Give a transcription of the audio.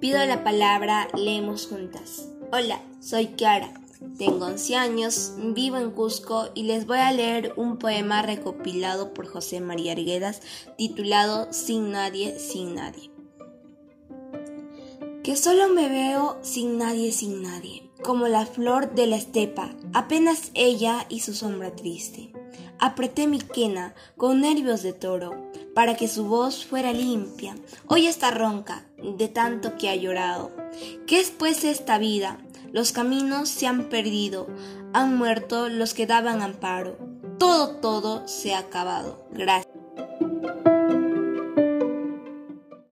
pido la palabra, leemos juntas. Hola, soy Kiara. Tengo 11 años, vivo en Cusco y les voy a leer un poema recopilado por José María Arguedas titulado Sin nadie, sin nadie. Que solo me veo sin nadie, sin nadie, como la flor de la estepa, apenas ella y su sombra triste. Apreté mi quena con nervios de toro para que su voz fuera limpia. Hoy está ronca de tanto que ha llorado. ¿Qué es pues esta vida? Los caminos se han perdido, han muerto los que daban amparo. Todo, todo se ha acabado. Gracias.